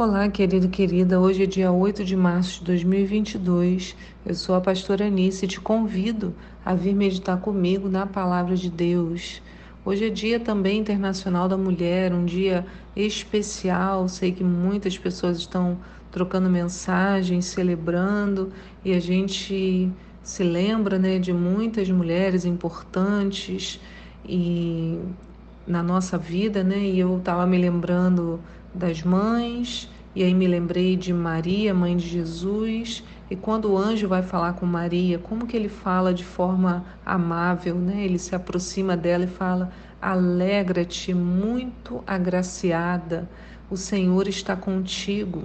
Olá, querido e querida. Hoje é dia 8 de março de 2022. Eu sou a pastora Anice e te convido a vir meditar comigo na palavra de Deus. Hoje é dia também internacional da mulher, um dia especial. Sei que muitas pessoas estão trocando mensagens, celebrando e a gente se lembra, né, de muitas mulheres importantes e na nossa vida, né? E eu estava me lembrando das mães, e aí me lembrei de Maria, mãe de Jesus, e quando o anjo vai falar com Maria, como que ele fala de forma amável, né? Ele se aproxima dela e fala: "Alegra-te, muito agraciada, o Senhor está contigo",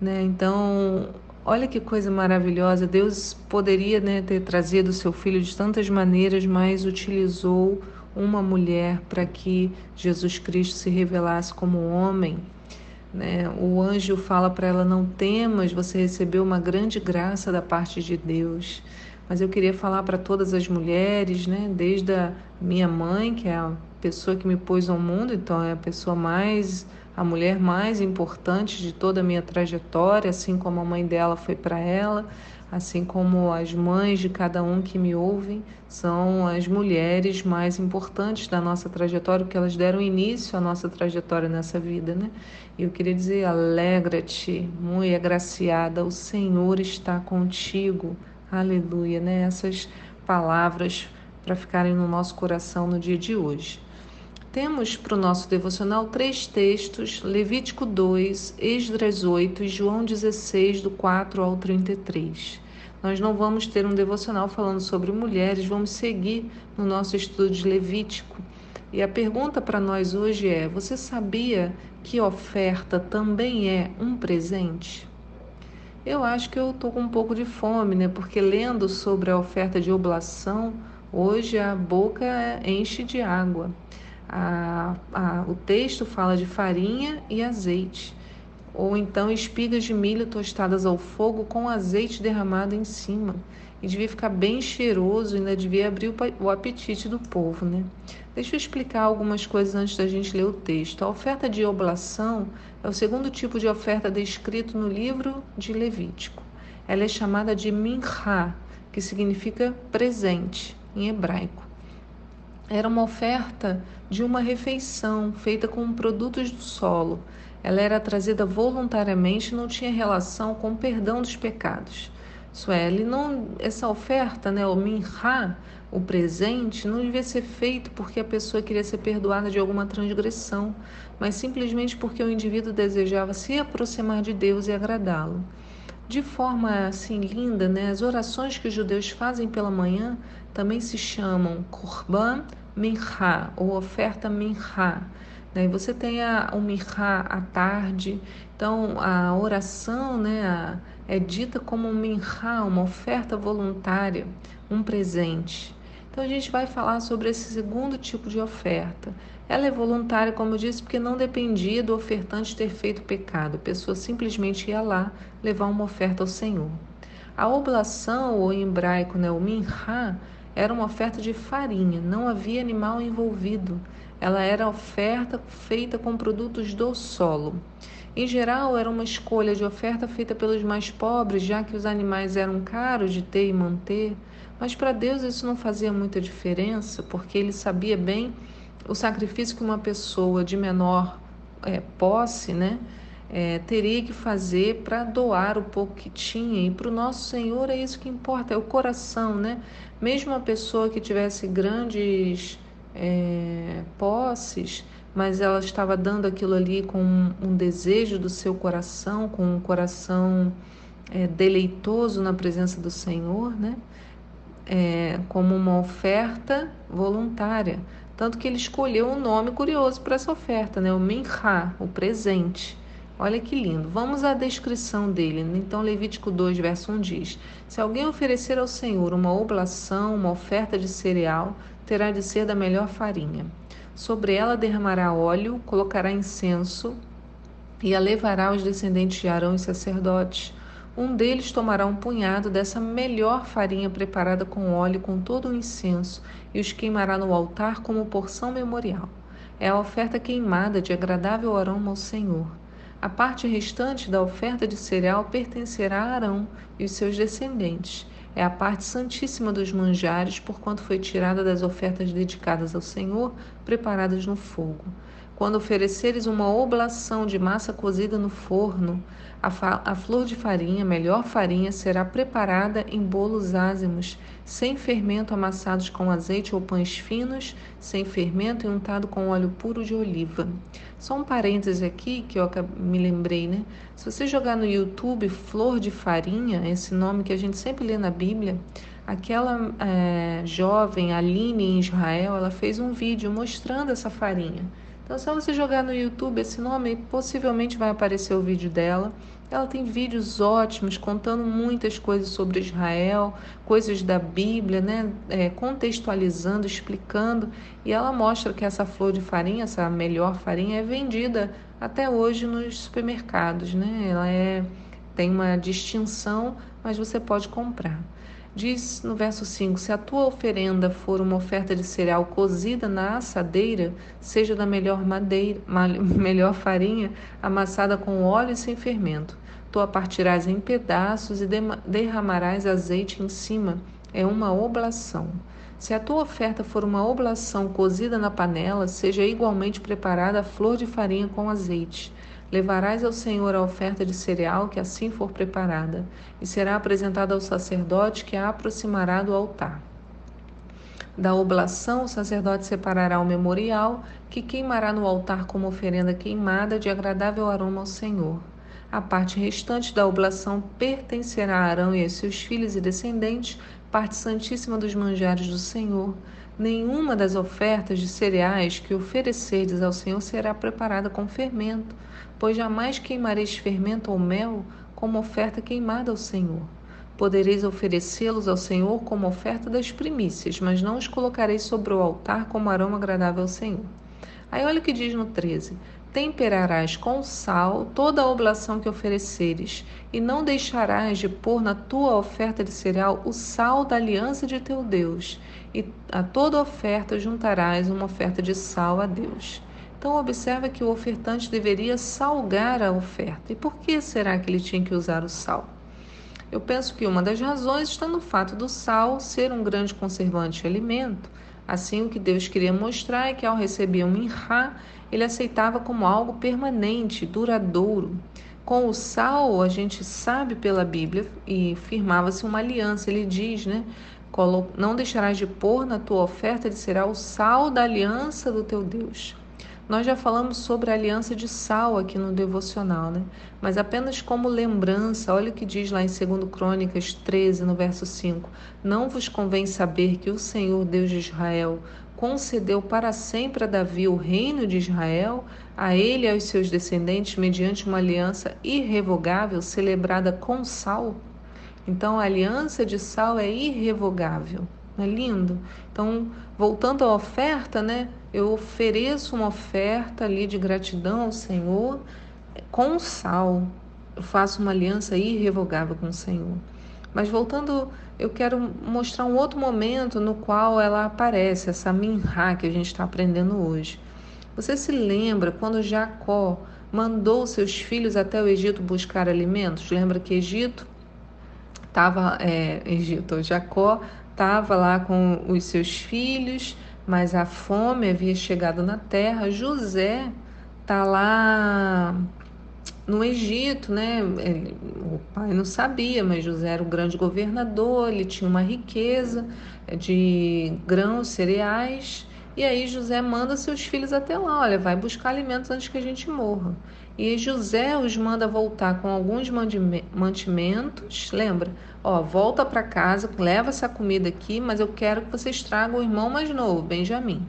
né? Então, olha que coisa maravilhosa. Deus poderia, né, ter trazido o seu filho de tantas maneiras, mas utilizou uma mulher para que Jesus Cristo se revelasse como homem. Né? O anjo fala para ela: Não temas, você recebeu uma grande graça da parte de Deus. Mas eu queria falar para todas as mulheres, né? desde a minha mãe, que é a pessoa que me pôs ao mundo, então é a pessoa mais, a mulher mais importante de toda a minha trajetória, assim como a mãe dela foi para ela assim como as mães de cada um que me ouvem, são as mulheres mais importantes da nossa trajetória, porque elas deram início à nossa trajetória nessa vida, né? E eu queria dizer: alegra-te, muito agraciada, o Senhor está contigo. Aleluia, né? Essas palavras para ficarem no nosso coração no dia de hoje. Temos para o nosso devocional três textos: Levítico 2, Esdras 8 e João 16, do 4 ao 33. Nós não vamos ter um devocional falando sobre mulheres, vamos seguir no nosso estudo de Levítico. E a pergunta para nós hoje é: você sabia que oferta também é um presente? Eu acho que eu estou com um pouco de fome, né? Porque lendo sobre a oferta de oblação, hoje a boca enche de água. A, a, o texto fala de farinha e azeite, ou então espigas de milho tostadas ao fogo com azeite derramado em cima. E devia ficar bem cheiroso ainda devia abrir o, o apetite do povo, né? Deixa eu explicar algumas coisas antes da gente ler o texto. A oferta de oblação é o segundo tipo de oferta descrito no livro de Levítico. Ela é chamada de minhá, que significa presente em hebraico. Era uma oferta de uma refeição feita com produtos do solo. Ela era trazida voluntariamente e não tinha relação com o perdão dos pecados. Isso é, ele não, essa oferta, né, o minhá, o presente, não devia ser feito porque a pessoa queria ser perdoada de alguma transgressão, mas simplesmente porque o indivíduo desejava se aproximar de Deus e agradá-lo. De forma assim linda, né, as orações que os judeus fazem pela manhã também se chamam Korban minhá ou oferta minhá. Né? Você tem a, o minhá à tarde, então a oração né, a, é dita como um minhá, uma oferta voluntária, um presente. Então a gente vai falar sobre esse segundo tipo de oferta. Ela é voluntária, como eu disse, porque não dependia do ofertante ter feito pecado. A pessoa simplesmente ia lá levar uma oferta ao Senhor. A oblação, ou em hebraico, né, o minhá, era uma oferta de farinha, não havia animal envolvido. Ela era oferta feita com produtos do solo. Em geral, era uma escolha de oferta feita pelos mais pobres, já que os animais eram caros de ter e manter. Mas para Deus isso não fazia muita diferença, porque ele sabia bem o sacrifício que uma pessoa de menor é, posse, né, é, teria que fazer para doar o pouco que tinha. E para o nosso Senhor é isso que importa, é o coração, né? Mesmo uma pessoa que tivesse grandes é, posses, mas ela estava dando aquilo ali com um, desejo do seu coração, com um coração é, deleitoso na presença do Senhor, né? É, como uma oferta voluntária. Tanto que ele escolheu um nome curioso para essa oferta, né? o Minha, o presente. Olha que lindo. Vamos à descrição dele. Então, Levítico 2, verso 1 diz: Se alguém oferecer ao Senhor uma oblação, uma oferta de cereal, terá de ser da melhor farinha. Sobre ela derramará óleo, colocará incenso e a levará aos descendentes de Arão e sacerdotes. Um deles tomará um punhado dessa melhor farinha preparada com óleo com todo o incenso e os queimará no altar como porção memorial. É a oferta queimada de agradável aroma ao Senhor. A parte restante da oferta de cereal pertencerá a Arão e os seus descendentes. É a parte santíssima dos manjares, porquanto foi tirada das ofertas dedicadas ao Senhor, preparadas no fogo. Quando ofereceres uma oblação de massa cozida no forno, a, a, flor de farinha, melhor farinha, será preparada em bolos ázimos, sem fermento, amassados com azeite ou pães finos, sem fermento e untado com óleo puro de oliva. Só um parêntese aqui que eu me lembrei, né? Se você jogar no YouTube flor de farinha, esse nome que a gente sempre lê na Bíblia, aquela é, jovem Aline em Israel, ela fez um vídeo mostrando essa farinha. Então, se você jogar no YouTube esse nome, possivelmente vai aparecer o vídeo dela. Ela tem vídeos ótimos contando muitas coisas sobre Israel, coisas da Bíblia, né? É, contextualizando, explicando. E ela mostra que essa flor de farinha, essa melhor farinha, é vendida até hoje nos supermercados. Né? Ela é, tem uma distinção, mas você pode comprar. Diz no verso 5: Se a tua oferenda for uma oferta de cereal cozida na assadeira, seja da melhor madeira, melhor farinha, amassada com óleo e sem fermento. Tu a partirás em pedaços e derramarás azeite em cima. É uma oblação. Se a tua oferta for uma oblação cozida na panela, seja igualmente preparada a flor de farinha com azeite. Levarás ao Senhor a oferta de cereal que assim for preparada, e será apresentada ao sacerdote que a aproximará do altar. Da oblação, o sacerdote separará o memorial, que queimará no altar como oferenda queimada de agradável aroma ao Senhor. A parte restante da oblação pertencerá a Arão e a seus filhos e descendentes, parte santíssima dos manjares do Senhor. Nenhuma das ofertas de cereais que oferecerdes ao Senhor será preparada com fermento, pois jamais queimareis fermento ou mel como oferta queimada ao Senhor. Podereis oferecê-los ao Senhor como oferta das primícias, mas não os colocareis sobre o altar como aroma agradável ao Senhor. Aí olha o que diz no 13: Temperarás com sal toda a oblação que ofereceres, e não deixarás de pôr na tua oferta de cereal o sal da aliança de teu Deus, e a toda oferta juntarás uma oferta de sal a Deus. Então, observa que o ofertante deveria salgar a oferta. E por que será que ele tinha que usar o sal? Eu penso que uma das razões está no fato do sal ser um grande conservante de alimento. Assim, o que Deus queria mostrar é que ao receber um minhá, ele aceitava como algo permanente, duradouro. Com o sal, a gente sabe pela Bíblia e firmava-se uma aliança. Ele diz, né? Não deixarás de pôr na tua oferta, ele será o sal da aliança do teu Deus. Nós já falamos sobre a aliança de sal aqui no devocional, né? Mas apenas como lembrança, olha o que diz lá em 2 Crônicas 13, no verso 5: Não vos convém saber que o Senhor Deus de Israel concedeu para sempre a Davi o reino de Israel, a ele e aos seus descendentes, mediante uma aliança irrevogável celebrada com sal? Então, a aliança de sal é irrevogável. Não é lindo? Então, voltando à oferta, né? Eu ofereço uma oferta ali de gratidão ao Senhor com sal. Eu faço uma aliança irrevogável com o Senhor. Mas voltando, eu quero mostrar um outro momento no qual ela aparece, essa minhá que a gente está aprendendo hoje. Você se lembra quando Jacó mandou seus filhos até o Egito buscar alimentos? Lembra que Egito estava, é, Egito, Jacó estava lá com os seus filhos, mas a fome havia chegado na terra. José está lá no Egito, né? Ele, o pai não sabia, mas José era o grande governador, ele tinha uma riqueza de grãos, cereais. E aí José manda seus filhos até lá, olha, vai buscar alimentos antes que a gente morra. E José os manda voltar com alguns mantimentos, lembra? Ó, volta para casa, leva essa comida aqui, mas eu quero que vocês tragam o irmão mais novo, Benjamim.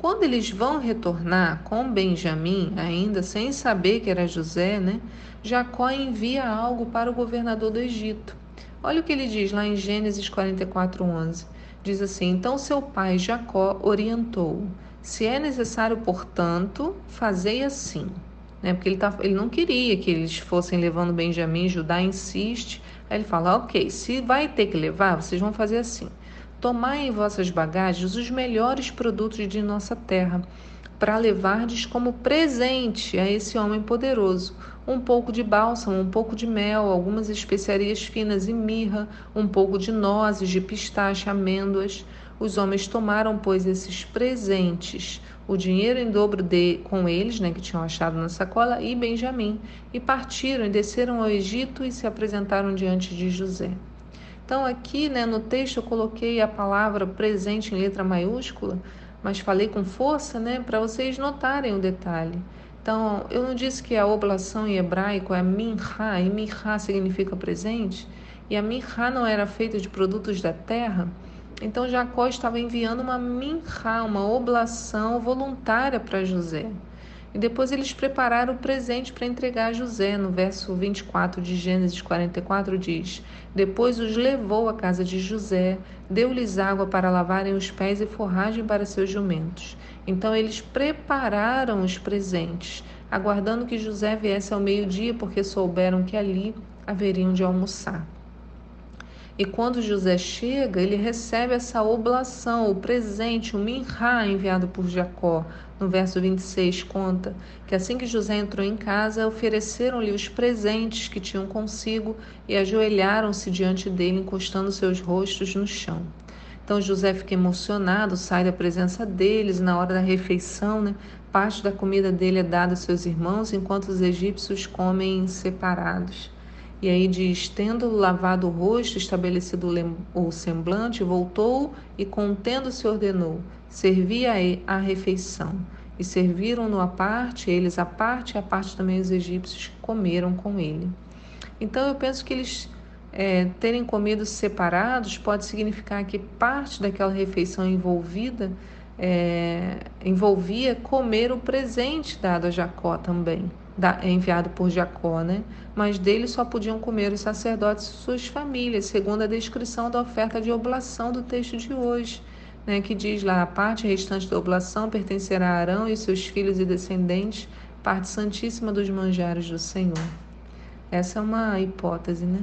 Quando eles vão retornar com Benjamim, ainda sem saber que era José, né? Jacó envia algo para o governador do Egito. Olha o que ele diz lá em Gênesis 44:11. Diz assim: Então seu pai Jacó orientou: Se é necessário, portanto, fazei assim. Né? Porque ele, tá, ele não queria que eles fossem levando Benjamim, Judá insiste Aí ele fala: Ok, se vai ter que levar, vocês vão fazer assim. Tomai em vossas bagagens os melhores produtos de nossa terra, para levardes como presente a esse homem poderoso, um pouco de bálsamo, um pouco de mel, algumas especiarias finas e mirra, um pouco de nozes, de pistache, amêndoas. Os homens tomaram, pois, esses presentes, o dinheiro em dobro de com eles, né, que tinham achado na sacola, e Benjamim, e partiram e desceram ao Egito e se apresentaram diante de José. Então, aqui né, no texto eu coloquei a palavra presente em letra maiúscula, mas falei com força né, para vocês notarem o detalhe. Então, eu não disse que a oblação em hebraico é minha, e minha significa presente, e a minha não era feita de produtos da terra. Então Jacó estava enviando uma minha, uma oblação voluntária para José. E depois eles prepararam o presente para entregar a José. No verso 24 de Gênesis 44 diz: Depois os levou à casa de José, deu-lhes água para lavarem os pés e forragem para seus jumentos. Então eles prepararam os presentes, aguardando que José viesse ao meio-dia, porque souberam que ali haveriam de almoçar. E quando José chega, ele recebe essa oblação, o presente, o minhá enviado por Jacó. No verso 26 conta que assim que José entrou em casa, ofereceram-lhe os presentes que tinham consigo e ajoelharam-se diante dele, encostando seus rostos no chão. Então José fica emocionado, sai da presença deles na hora da refeição, né? Parte da comida dele é dada aos seus irmãos, enquanto os egípcios comem separados. E aí diz: tendo lavado o rosto, estabelecido o semblante, voltou e, contendo-se, ordenou: servia a refeição. E serviram-no à parte, eles à parte, e à parte também os egípcios comeram com ele. Então eu penso que eles é, terem comido separados pode significar que parte daquela refeição envolvida é, envolvia comer o presente dado a Jacó também da, enviado por Jacó, né? Mas dele só podiam comer os sacerdotes e suas famílias, segundo a descrição da oferta de oblação do texto de hoje, né? Que diz lá: a parte restante da oblação pertencerá a Arão e seus filhos e descendentes, parte santíssima dos manjares do Senhor. Essa é uma hipótese, né?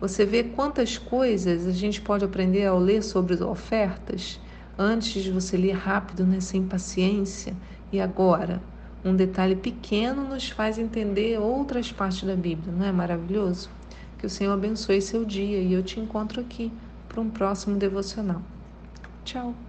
Você vê quantas coisas a gente pode aprender ao ler sobre ofertas antes de você ler rápido, né, sem paciência, e agora um detalhe pequeno nos faz entender outras partes da Bíblia, não é maravilhoso? Que o Senhor abençoe seu dia e eu te encontro aqui para um próximo devocional. Tchau!